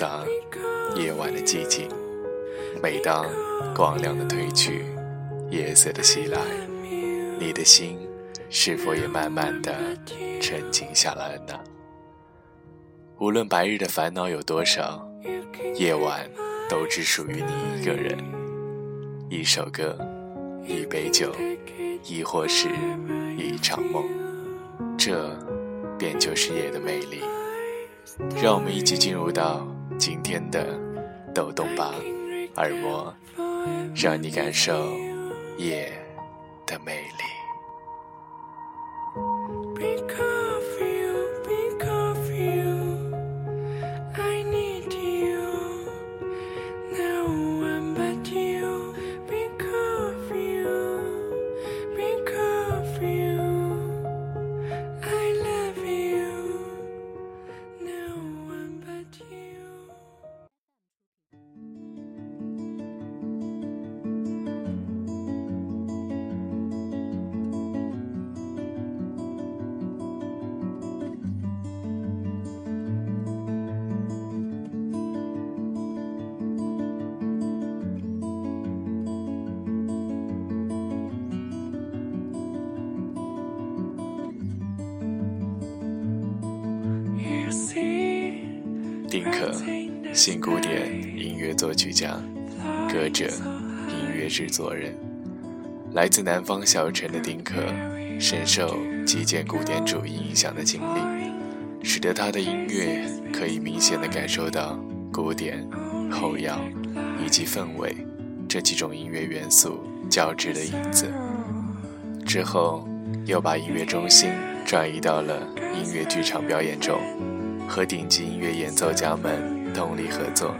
杂，夜晚的寂静。每当光亮的褪去，夜色的袭来，你的心是否也慢慢的沉静下来了呢？无论白日的烦恼有多少，夜晚都只属于你一个人。一首歌，一杯酒，亦或是一场梦，这便就是夜的魅力。让我们一起进入到今天的抖动吧，耳膜，让你感受夜的魅力。丁可，新古典音乐作曲家、歌者、音乐制作人，来自南方小城的丁可，深受极简古典主义影响的经历，使得他的音乐可以明显的感受到古典、后摇以及氛围这几种音乐元素交织的影子。之后，又把音乐中心转移到了音乐剧场表演中。和顶级音乐演奏家们通力合作，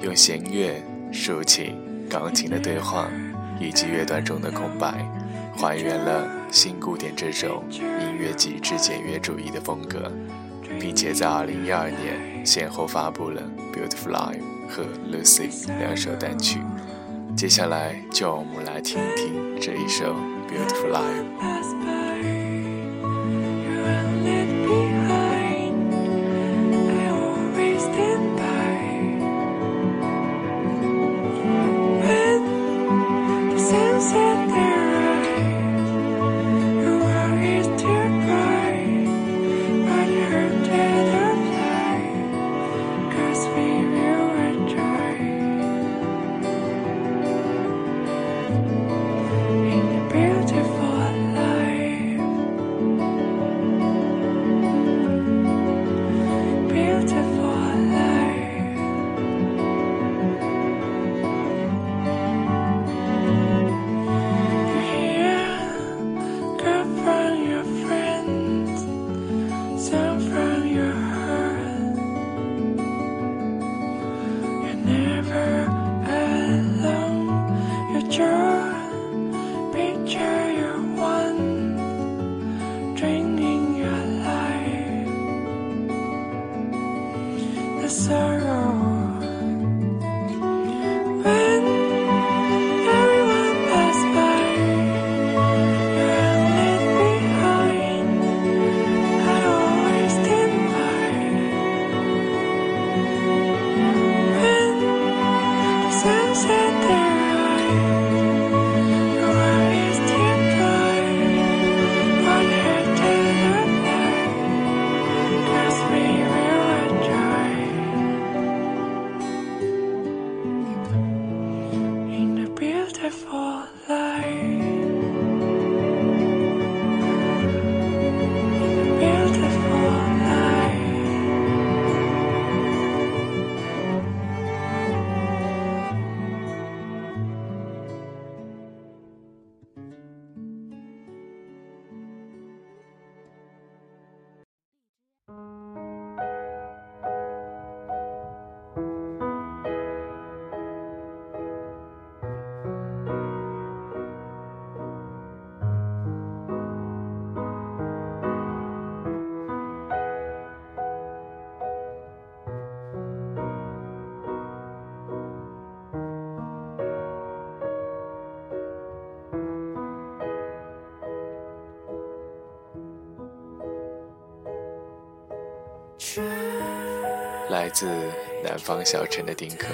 用弦乐、竖琴、钢琴的对话以及乐段中的空白，还原了新古典这种音乐极致简约主义的风格，并且在2012年先后发布了《Beautiful Life》和《Lucy》两首单曲。接下来，就让我们来听一听这一首《Beautiful Life》。来自南方小城的丁克，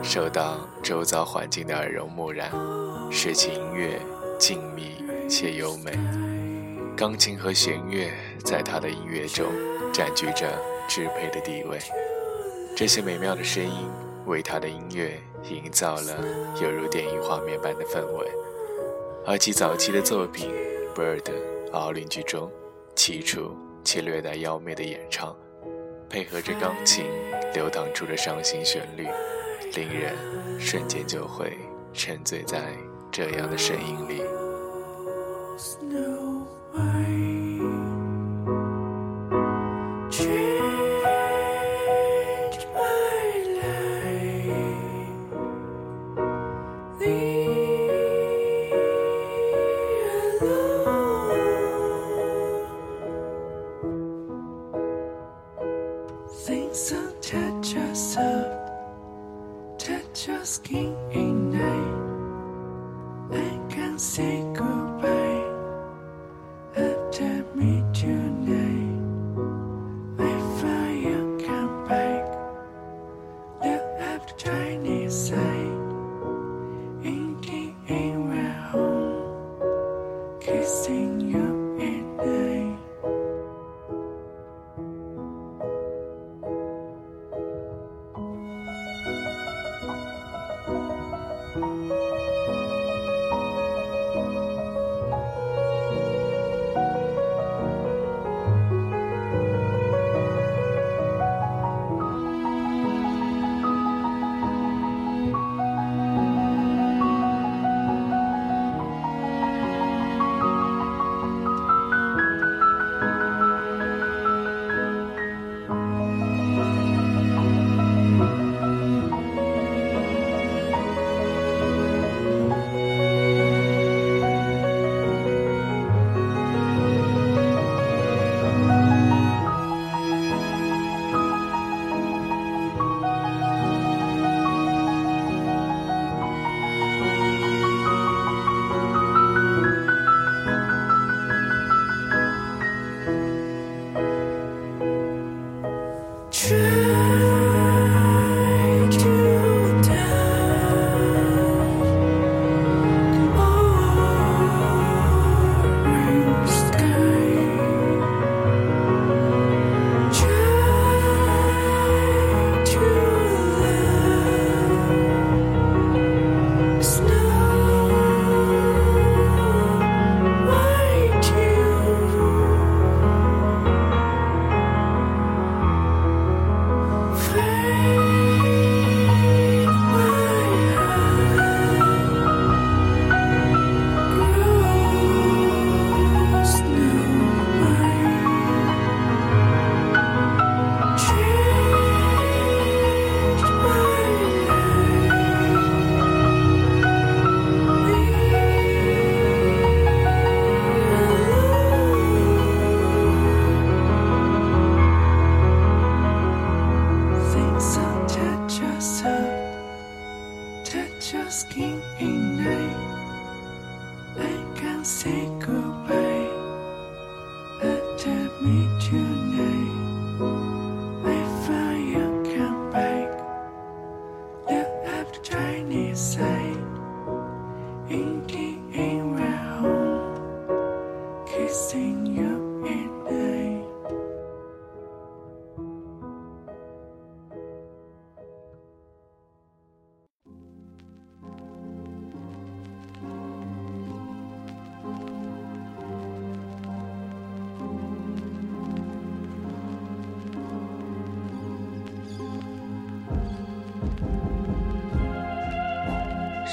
受到周遭环境的耳濡目染，使其音乐静谧且优美。钢琴和弦乐在他的音乐中占据着支配的地位，这些美妙的声音为他的音乐营造了犹如电影画面般的氛围。而其早期的作品《Bird》奥林居中，起初且略带妖媚的演唱。配合着钢琴流淌出的伤心旋律，令人瞬间就会沉醉在这样的声音里。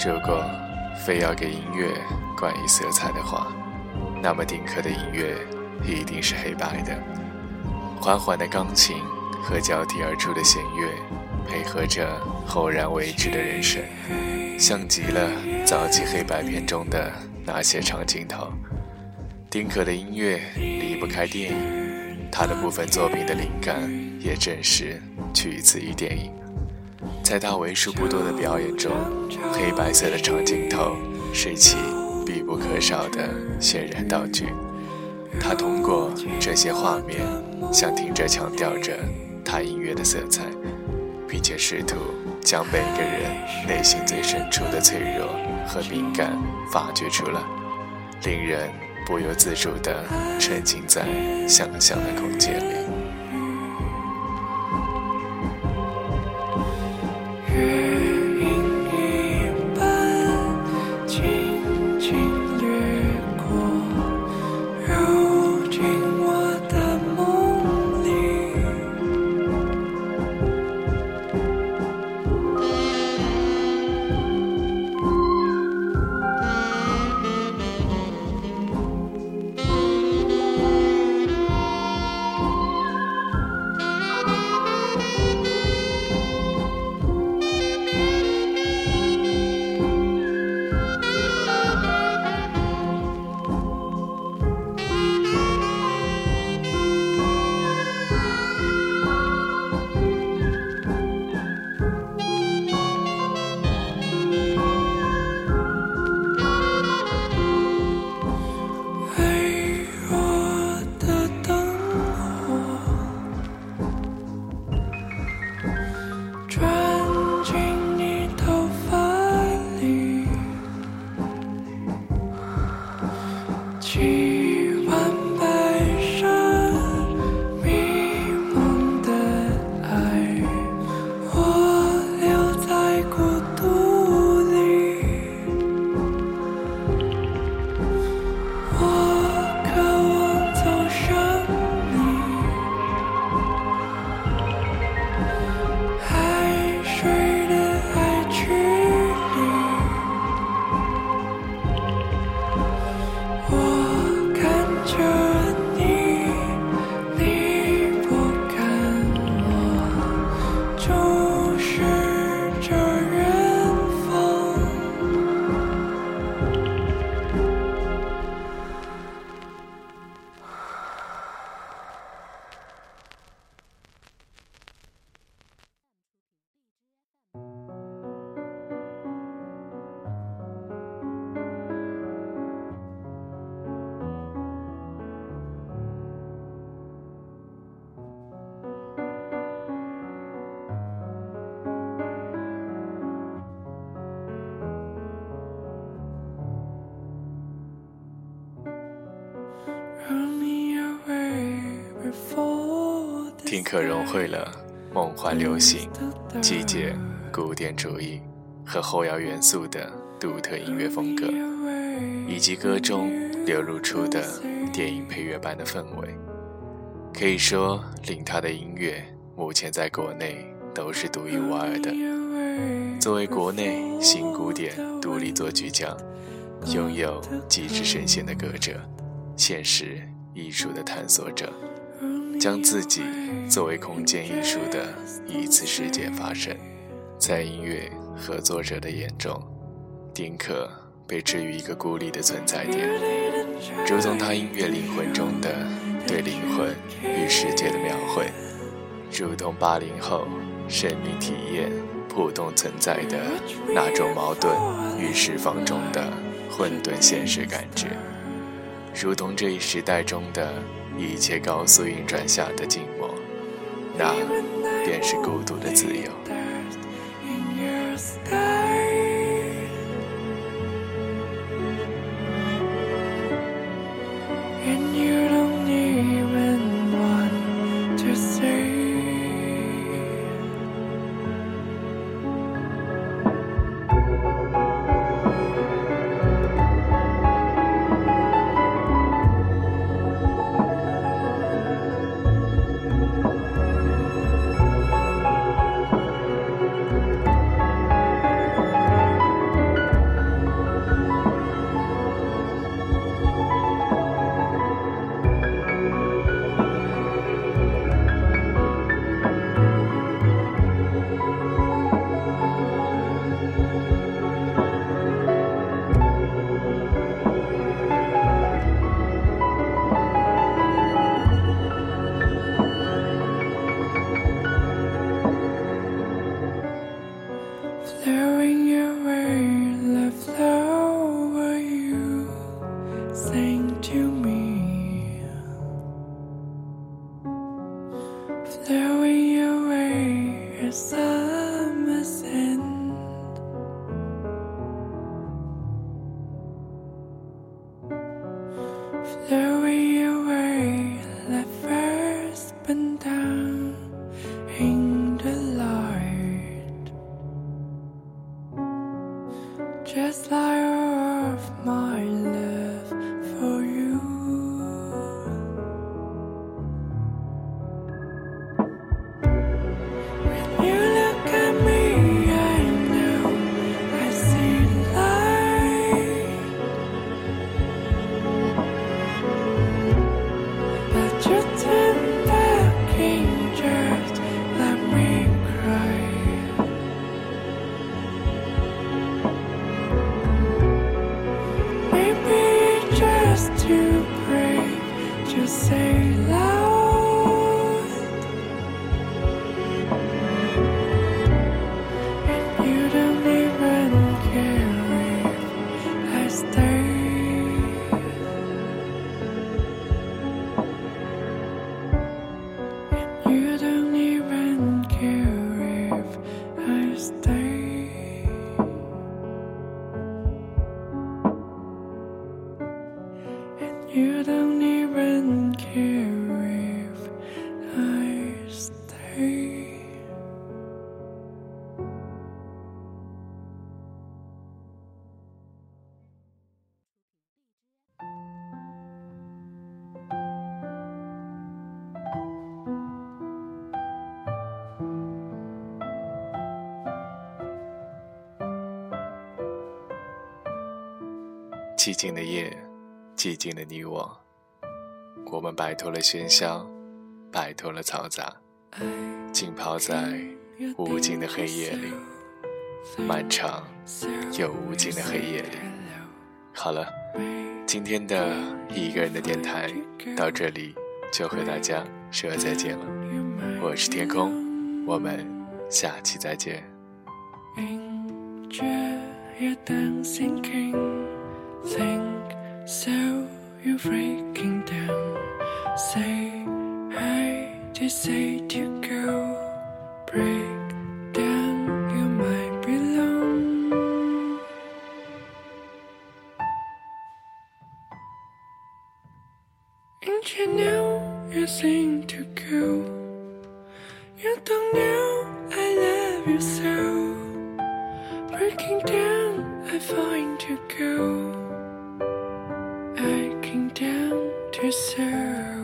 如果非要给音乐冠以色彩的话，那么丁克的音乐一定是黑白的。缓缓的钢琴和交替而出的弦乐，配合着后然未知的人声，像极了早期黑白片中的那些长镜头。丁克的音乐离不开电影，他的部分作品的灵感也正是取自于电影。在他为数不多的表演中，黑白色的长镜头是其必不可少的渲染道具。他通过这些画面，向听者强调着他音乐的色彩，并且试图将每个人内心最深处的脆弱和敏感发掘出来，令人不由自主地沉浸在想象的空间里。丁可融汇了梦幻流行、季节、古典主义和后摇元素的独特音乐风格，以及歌中流露出的电影配乐般的氛围，可以说令他的音乐目前在国内都是独一无二的。作为国内新古典独立作曲家，拥有极致声线的歌者，现实艺术的探索者。将自己作为空间艺术的一次世界发生，在音乐合作者的眼中，丁克被置于一个孤立的存在点，如同他音乐灵魂中的对灵魂与世界的描绘，如同八零后生命体验普通存在的那种矛盾与释放中的混沌现实感觉，如同这一时代中的。一切高速运转下的静默，那便是孤独的自由。of my life. 寂静的夜，寂静的你我，我们摆脱了喧嚣，摆脱了嘈杂，浸泡在无尽的黑夜里，漫长又无尽的黑夜里。好了，今天的一个人的电台到这里就和大家说再见了。我是天空，我们下期再见。Think so you're breaking down. Say hi to say to go. Break deserve.